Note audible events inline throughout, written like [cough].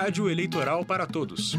Rádio Eleitoral para Todos.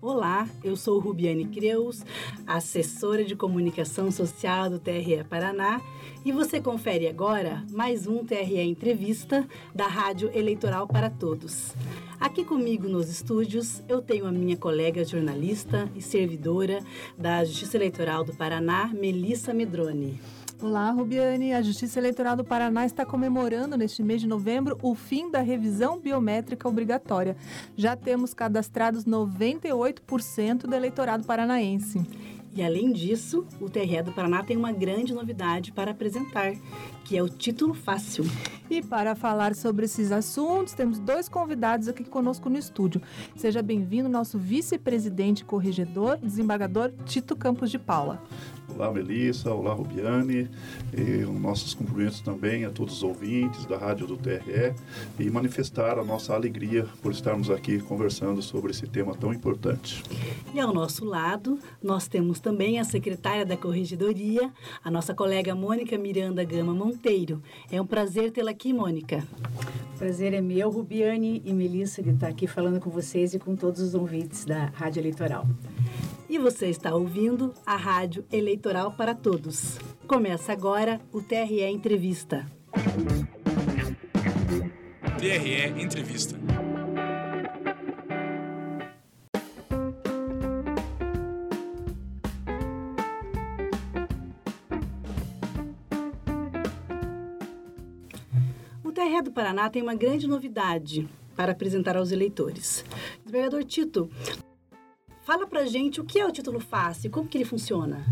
Olá, eu sou Rubiane Creus, assessora de comunicação social do TRE Paraná, e você confere agora mais um TRE Entrevista da Rádio Eleitoral para Todos. Aqui comigo nos estúdios eu tenho a minha colega jornalista e servidora da Justiça Eleitoral do Paraná, Melissa Medrone. Olá, Rubiane. A Justiça Eleitoral do Paraná está comemorando neste mês de novembro o fim da revisão biométrica obrigatória. Já temos cadastrados 98% do eleitorado paranaense. E além disso, o TRE do Paraná tem uma grande novidade para apresentar, que é o título fácil. E para falar sobre esses assuntos, temos dois convidados aqui conosco no estúdio. Seja bem-vindo, nosso vice-presidente corregedor, desembargador Tito Campos de Paula. Olá, Melissa. Olá, Rubiane. E nossos cumprimentos também a todos os ouvintes da Rádio do TRE e manifestar a nossa alegria por estarmos aqui conversando sobre esse tema tão importante. E ao nosso lado, nós temos também a secretária da Corregedoria, a nossa colega Mônica Miranda Gama Monteiro. É um prazer tê-la aqui, Mônica. Prazer é meu, Rubiane e Melissa, de estar aqui falando com vocês e com todos os ouvintes da Rádio Eleitoral. E você está ouvindo a Rádio Eleitoral para Todos. Começa agora o TRE Entrevista. TRE Entrevista. TRE do Paraná tem uma grande novidade para apresentar aos eleitores. Desembargador Tito, fala pra gente o que é o título fácil, como que ele funciona?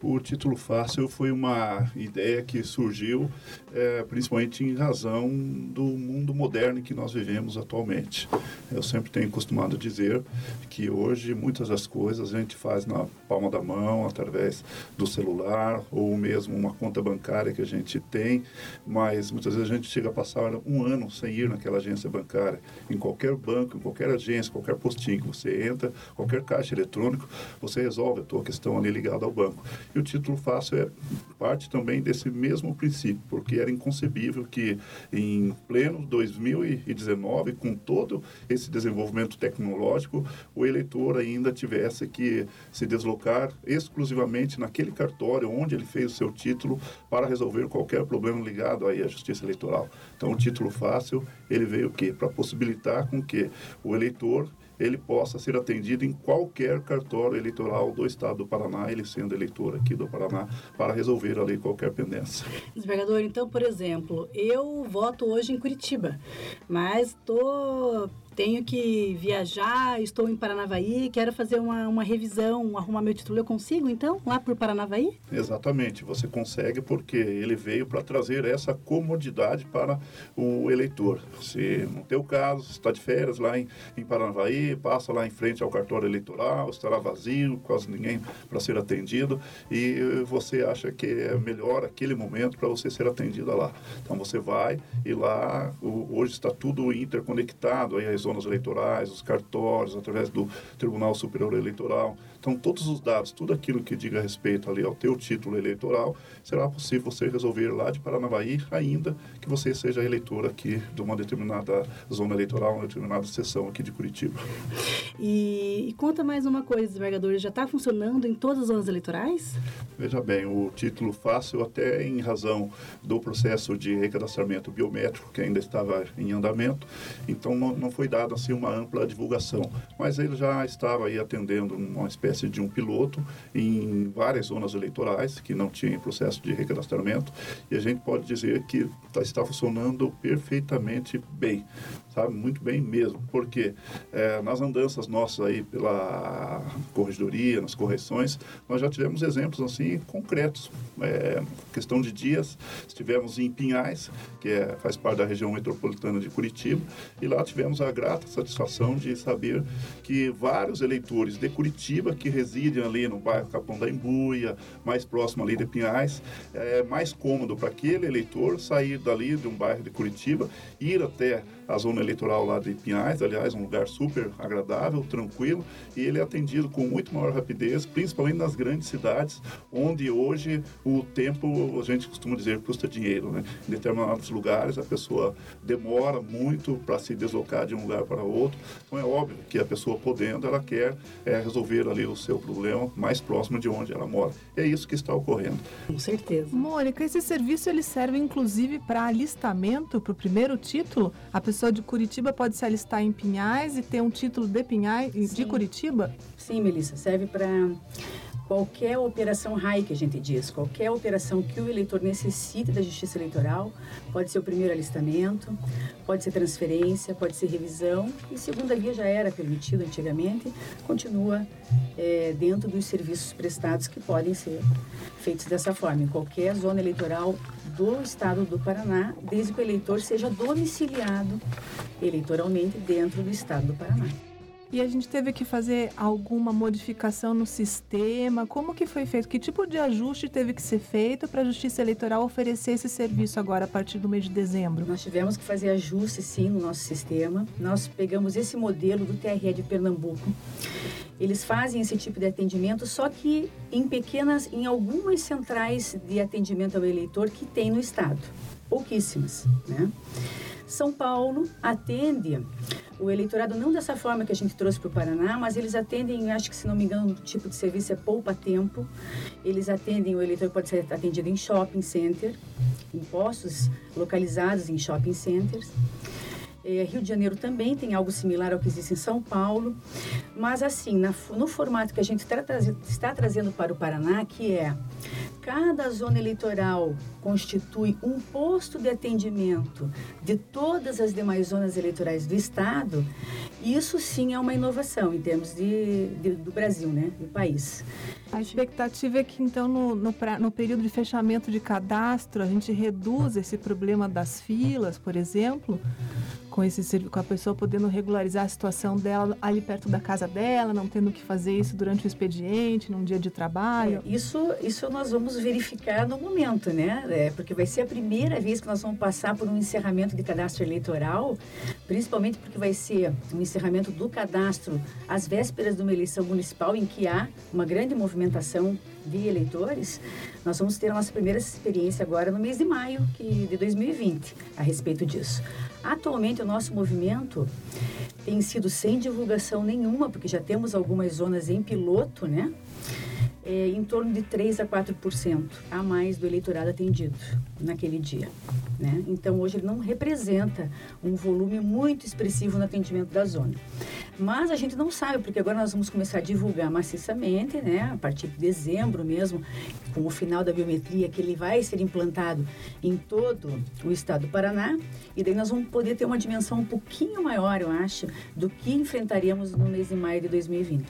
O título fácil foi uma ideia que surgiu é, principalmente em razão do mundo moderno que nós vivemos atualmente. Eu sempre tenho costumado dizer que hoje muitas das coisas a gente faz na palma da mão, através do celular ou mesmo uma conta bancária que a gente tem, mas muitas vezes a gente chega a passar um ano sem ir naquela agência bancária. Em qualquer banco, em qualquer agência, qualquer postinho que você entra, qualquer caixa eletrônico, você resolve a tua questão ali ligada ao banco. E o título fácil é parte também desse mesmo princípio, porque era inconcebível que em pleno 2019, com todo esse desenvolvimento tecnológico, o eleitor ainda tivesse que se deslocar exclusivamente naquele cartório onde ele fez o seu título para resolver qualquer problema ligado aí à justiça eleitoral. Então, o título fácil, ele veio o quê? Para possibilitar com que o eleitor ele possa ser atendido em qualquer cartório eleitoral do Estado do Paraná, ele sendo eleitor aqui do Paraná, para resolver ali qualquer pendência. Desembargador, então, por exemplo, eu voto hoje em Curitiba, mas estou tenho que viajar, estou em Paranavaí, quero fazer uma, uma revisão, arrumar meu título, eu consigo então, lá por Paranavaí? Exatamente, você consegue porque ele veio para trazer essa comodidade para o eleitor. Se no teu caso, está de férias lá em, em Paranavaí, passa lá em frente ao cartório eleitoral, estará vazio, quase ninguém para ser atendido e você acha que é melhor aquele momento para você ser atendida lá. Então você vai e lá, o, hoje está tudo interconectado, aí as zonas eleitorais, os cartórios, através do Tribunal Superior Eleitoral. Então, todos os dados, tudo aquilo que diga respeito ali ao teu título eleitoral, será possível você resolver lá de Paranavaí, ainda que você seja eleitor aqui de uma determinada zona eleitoral, uma determinada seção aqui de Curitiba. E, e conta mais uma coisa, desembargador, já está funcionando em todas as zonas eleitorais? Veja bem, o título fácil, até em razão do processo de recadastramento biométrico que ainda estava em andamento, então não, não foi dado assim uma ampla divulgação, mas ele já estava aí atendendo uma espécie de um piloto em várias zonas eleitorais que não tinham processo de recadastramento. E a gente pode dizer que tá, está funcionando perfeitamente bem, sabe, muito bem mesmo, porque é, nas andanças nossas aí pela corregedoria, nas correções, nós já tivemos exemplos assim concretos, é, questão de dias, estivemos em Pinhais, que é, faz parte da região metropolitana de Curitiba, e lá tivemos a grata satisfação de saber que vários eleitores de Curitiba que residem ali no bairro Capão da Embuia, mais próximo ali de Pinhais, é mais cômodo para aquele eleitor sair dali de um bairro de Curitiba, ir até a zona eleitoral lá de Pinhais, aliás, um lugar super agradável, tranquilo, e ele é atendido com muito maior rapidez, principalmente nas grandes cidades, onde hoje o tempo, a gente costuma dizer, custa dinheiro. Né? Em determinados lugares, a pessoa demora muito para se deslocar de um lugar para outro. Então, é óbvio que a pessoa podendo, ela quer é, resolver ali o seu problema mais próximo de onde ela mora. É isso que está ocorrendo. Com certeza. Mônica, esse serviço ele serve inclusive para alistamento para o primeiro título? A pessoa pessoa de Curitiba pode se alistar em Pinhais e ter um título de Pinhais, Sim. de Curitiba? Sim, Melissa, serve para qualquer operação RAI que a gente diz, qualquer operação que o eleitor necessite da justiça eleitoral, pode ser o primeiro alistamento, pode ser transferência, pode ser revisão, e segunda via já era permitido antigamente, continua é, dentro dos serviços prestados que podem ser feitos dessa forma, em qualquer zona eleitoral do estado do Paraná, desde que o eleitor seja domiciliado eleitoralmente dentro do estado do Paraná. E a gente teve que fazer alguma modificação no sistema? Como que foi feito? Que tipo de ajuste teve que ser feito para a Justiça Eleitoral oferecer esse serviço agora a partir do mês de dezembro? Nós tivemos que fazer ajustes sim no nosso sistema. Nós pegamos esse modelo do TRE de Pernambuco. Eles fazem esse tipo de atendimento, só que em pequenas, em algumas centrais de atendimento ao eleitor que tem no estado. Pouquíssimas, né? São Paulo atende o eleitorado não dessa forma que a gente trouxe para o Paraná, mas eles atendem, acho que se não me engano, o tipo de serviço é poupa-tempo. Eles atendem, o eleitor pode ser atendido em shopping center, em postos localizados em shopping centers. É, Rio de Janeiro também tem algo similar ao que existe em São Paulo, mas assim, na, no formato que a gente está, está trazendo para o Paraná, que é cada zona eleitoral constitui um posto de atendimento de todas as demais zonas eleitorais do Estado, isso sim é uma inovação em termos de, de do Brasil, né, do país. A expectativa é que, então, no, no, no, período de fechamento de cadastro, a gente reduza esse problema das filas, por exemplo, com, esse, com a pessoa podendo regularizar a situação dela ali perto da casa dela, não tendo que fazer isso durante o expediente, num dia de trabalho? É, isso, isso nós vamos verificar no momento, né? É, porque vai ser a primeira vez que nós vamos passar por um encerramento de cadastro eleitoral, principalmente porque vai ser um encerramento do cadastro às vésperas de uma eleição municipal em que há uma grande movimentação de eleitores, nós vamos ter a nossa primeira experiência agora no mês de maio que, de 2020 a respeito disso. Atualmente, o nosso movimento tem sido sem divulgação nenhuma, porque já temos algumas zonas em piloto, né? É, em torno de 3 a 4% a mais do eleitorado atendido naquele dia. Né? Então, hoje ele não representa um volume muito expressivo no atendimento da zona. Mas a gente não sabe, porque agora nós vamos começar a divulgar maciçamente, né? a partir de dezembro mesmo, com o final da biometria, que ele vai ser implantado em todo o estado do Paraná, e daí nós vamos poder ter uma dimensão um pouquinho maior, eu acho, do que enfrentaríamos no mês de maio de 2020.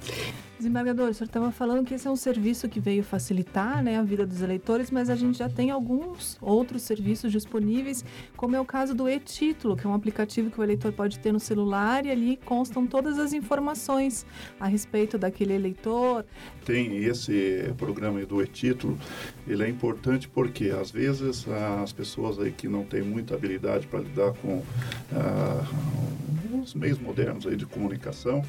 Desembargador, o senhor estava falando que esse é um serviço que veio facilitar né, a vida dos eleitores, mas a gente já tem alguns outros serviços disponíveis, como é o caso do e-título, que é um aplicativo que o eleitor pode ter no celular e ali constam todas as informações a respeito daquele eleitor. Tem esse programa do e-título, ele é importante porque às vezes as pessoas aí que não têm muita habilidade para lidar com ah, os meios modernos aí de comunicação,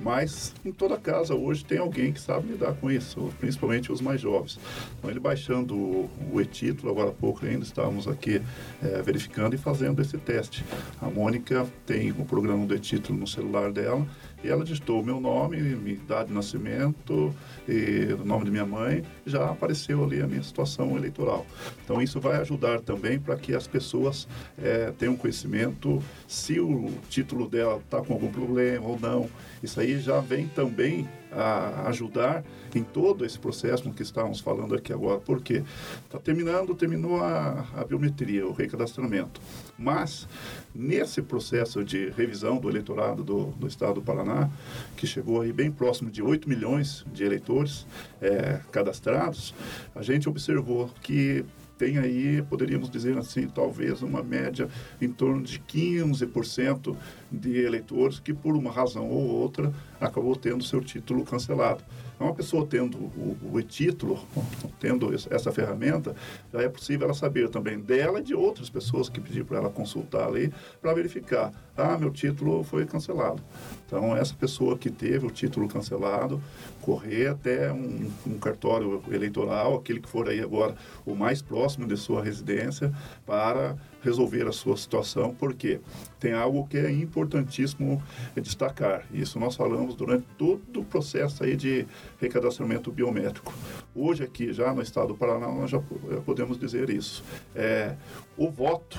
mas em toda casa hoje tem alguém que sabe lidar com isso, principalmente os mais jovens. Então, ele baixando o, o e-título, agora há pouco ainda estávamos aqui é, verificando e fazendo esse teste. A Mônica tem o programa do e-título no celular dela e ela digitou o meu nome, minha idade de nascimento e o nome de minha mãe, já apareceu ali a minha situação eleitoral. Então isso vai ajudar também para que as pessoas é, tenham conhecimento se o título dela está com algum problema ou não. Isso aí já vem também a ajudar em todo esse processo que estávamos falando aqui agora. Por quê? Está terminando, terminou a, a biometria, o recadastramento. Mas, nesse processo de revisão do eleitorado do, do Estado do Paraná, que chegou aí bem próximo de 8 milhões de eleitores é, cadastrados, a gente observou que tem aí, poderíamos dizer assim, talvez uma média em torno de 15% de eleitores que, por uma razão ou outra, acabou tendo seu título cancelado. Uma pessoa tendo o, o e-título, [laughs] tendo essa ferramenta, já é possível ela saber também dela e de outras pessoas que pediram para ela consultar ali, para verificar, ah, meu título foi cancelado. Então, essa pessoa que teve o título cancelado, correr até um, um cartório eleitoral, aquele que for aí agora o mais próximo de sua residência, para resolver a sua situação, porque tem algo que é importantíssimo destacar. Isso nós falamos durante todo o processo aí de recadastramento biométrico. Hoje aqui, já no estado do Paraná, nós já podemos dizer isso. É, o voto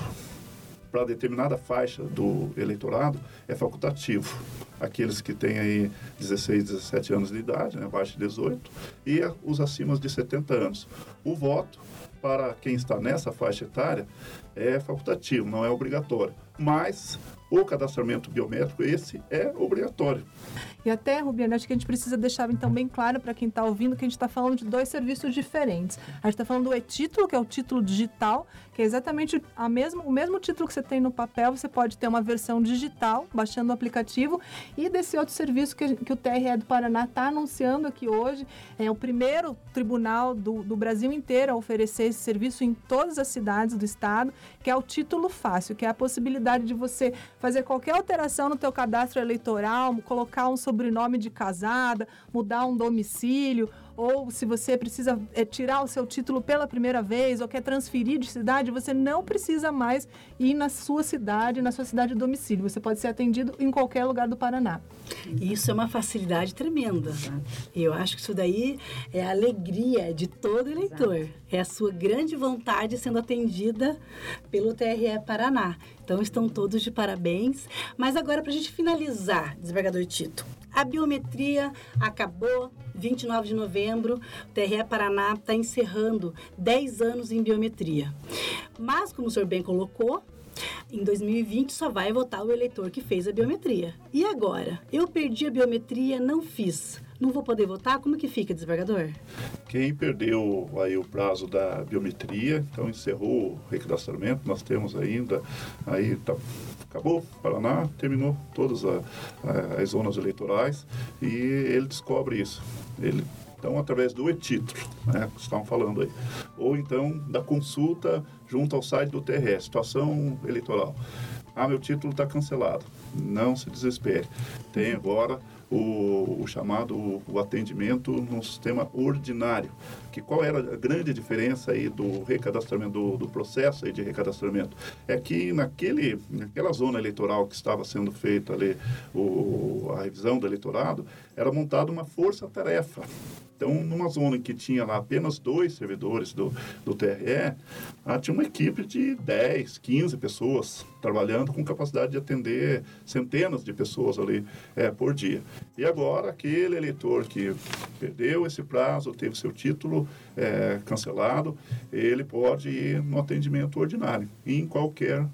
para determinada faixa do eleitorado é facultativo. Aqueles que têm aí 16, 17 anos de idade, né, abaixo de 18, e os acima de 70 anos. O voto para quem está nessa faixa etária é facultativo, não é obrigatório. Mas o cadastramento biométrico, esse é obrigatório. E até, Rubiane, acho que a gente precisa deixar então bem claro para quem está ouvindo que a gente está falando de dois serviços diferentes. A gente está falando do e-título, que é o título digital, que é exatamente a mesmo, o mesmo título que você tem no papel, você pode ter uma versão digital, baixando o aplicativo, e desse outro serviço que, que o TRE do Paraná está anunciando aqui hoje, é o primeiro tribunal do, do Brasil inteiro a oferecer esse serviço em todas as cidades do estado, que é o título fácil, que é a possibilidade de você fazer qualquer alteração no teu cadastro eleitoral, colocar um sobrenome de casada, mudar um domicílio, ou se você precisa é, tirar o seu título pela primeira vez ou quer transferir de cidade, você não precisa mais ir na sua cidade, na sua cidade de domicílio. Você pode ser atendido em qualquer lugar do Paraná. Isso é uma facilidade tremenda. E eu acho que isso daí é a alegria de todo eleitor. Exato. É a sua grande vontade sendo atendida pelo TRE Paraná. Então estão todos de parabéns. Mas agora, para a gente finalizar, desembargador Tito, a biometria acabou 29 de novembro. O TRE Paraná está encerrando 10 anos em biometria. Mas, como o senhor bem colocou, em 2020 só vai votar o eleitor que fez a biometria. E agora? Eu perdi a biometria, não fiz. Não vou poder votar? Como que fica, desembargador? Quem perdeu aí o prazo da biometria, então encerrou o recadastramento, nós temos ainda, aí tá, acabou, Paraná terminou todas a, a, as zonas eleitorais e ele descobre isso. Ele então, através do e-título, né, que estavam falando aí. Ou então da consulta junto ao site do TRS, situação eleitoral. Ah, meu título está cancelado. Não se desespere. Tem agora o, o chamado o atendimento no sistema ordinário. Que qual era a grande diferença aí do recadastramento, do, do processo aí de recadastramento? É que naquele, naquela zona eleitoral que estava sendo feita ali o, a revisão do eleitorado, era montada uma força-tarefa então, numa zona em que tinha lá apenas dois servidores do, do TRE, ah, tinha uma equipe de 10, 15 pessoas trabalhando com capacidade de atender centenas de pessoas ali é, por dia. E agora, aquele eleitor que perdeu esse prazo, teve seu título é, cancelado, ele pode ir no atendimento ordinário, em qualquer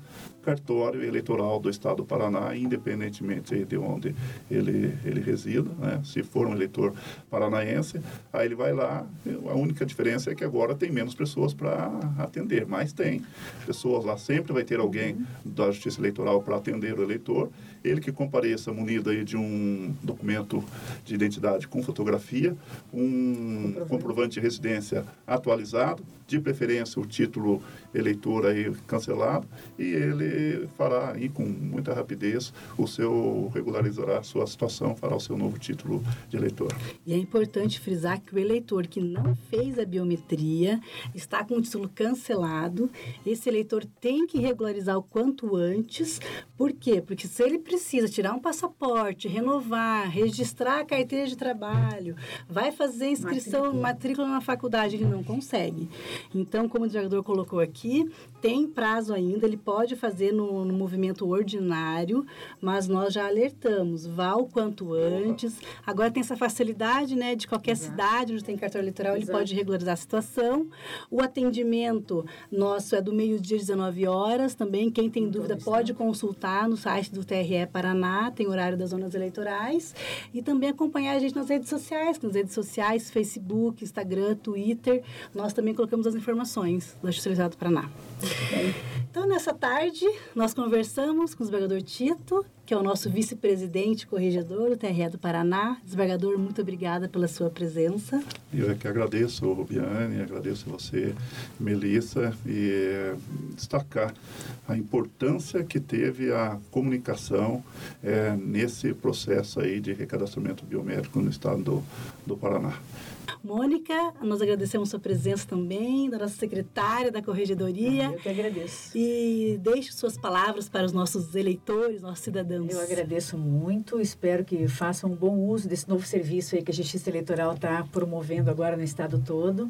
cartório eleitoral do Estado do Paraná, independentemente de onde ele, ele resida. Né? Se for um eleitor paranaense, aí ele vai lá. A única diferença é que agora tem menos pessoas para atender, mas tem pessoas lá. Sempre vai ter alguém da Justiça Eleitoral para atender o eleitor. Ele que compareça munido aí de um documento de identidade com fotografia, um comprovante, de residência atualizado, de preferência o título eleitor aí cancelado, e ele fará aí com muita rapidez o seu, regularizará a sua situação, fará o seu novo título de eleitor. E é importante frisar que o eleitor que não fez a biometria, está com o título cancelado, esse eleitor tem que regularizar o quanto antes, por quê? Porque se ele precisa tirar um passaporte, renovar, registrar a carteira de trabalho, vai fazer inscrição, matrícula, matrícula na faculdade, ele não consegue. Então, como o desembargador colocou aqui, tem prazo ainda, ele pode fazer no, no movimento ordinário, mas nós já alertamos, vá o quanto antes. Agora tem essa facilidade, né, de qualquer Exato. cidade onde tem cartão eleitoral, Exato. ele pode regularizar a situação. O atendimento nosso é do meio-dia às 19 horas, também quem tem dúvida pode consultar no site do TRE Paraná, tem horário das zonas eleitorais, e também acompanhar a gente nas redes sociais, nas redes sociais, Facebook, Instagram, Twitter, nós também colocamos as informações da Justiça do Paraná. Então, nessa tarde, nós conversamos com o desembargador Tito, que é o nosso vice-presidente corregedor do TRE do Paraná. Desembargador, muito obrigada pela sua presença. Eu é que agradeço, Rubiane, agradeço a você, Melissa, e é, destacar a importância que teve a comunicação é, nesse processo aí de recadastramento biométrico no estado do, do Paraná. Mônica, nós agradecemos sua presença também, da nossa secretária da Corregedoria. Eu que agradeço. E deixe suas palavras para os nossos eleitores, nossos cidadãos. Eu agradeço muito, espero que façam um bom uso desse novo serviço aí que a Justiça Eleitoral está promovendo agora no estado todo.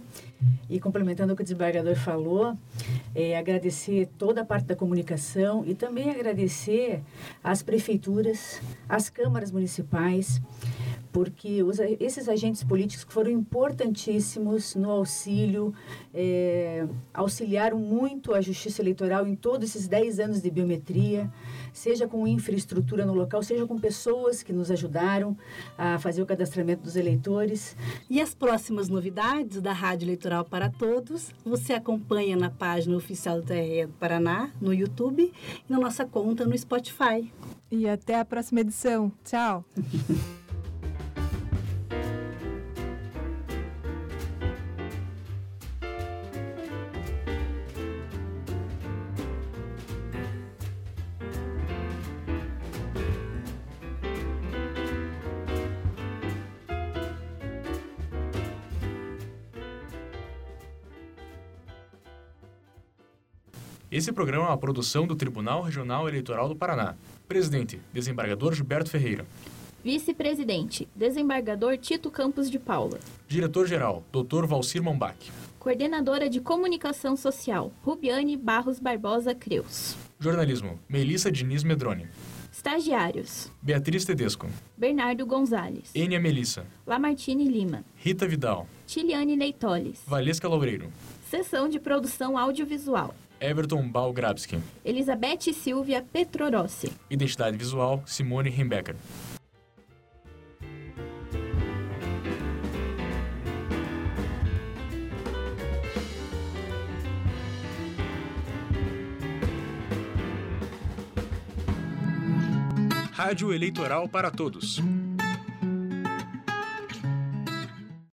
E complementando o que o desembargador falou, é, agradecer toda a parte da comunicação e também agradecer às prefeituras, às câmaras municipais, porque os, esses agentes políticos foram importantíssimos no auxílio, é, auxiliaram muito a Justiça Eleitoral em todos esses 10 anos de biometria, seja com infraestrutura no local, seja com pessoas que nos ajudaram a fazer o cadastramento dos eleitores. E as próximas novidades da Rádio Eleitoral para Todos, você acompanha na página oficial do TRE do Paraná, no YouTube e na nossa conta no Spotify. E até a próxima edição. Tchau! [laughs] Esse programa é uma produção do Tribunal Regional Eleitoral do Paraná. Presidente, desembargador Gilberto Ferreira. Vice-presidente, desembargador Tito Campos de Paula. Diretor-geral, Dr. Valcir Mombach. Coordenadora de Comunicação Social, Rubiane Barros Barbosa Creus. Jornalismo, Melissa Diniz Medrone. Estagiários: Beatriz Tedesco, Bernardo Gonzalez, Enia Melissa, Lamartine Lima, Rita Vidal, Tiliane Leitoles, Valesca Loureiro. Seção de Produção Audiovisual: Everton Balgrabski. Elizabeth Silvia Petrorossi. Identidade visual, Simone Rimbecker. Rádio Eleitoral para Todos.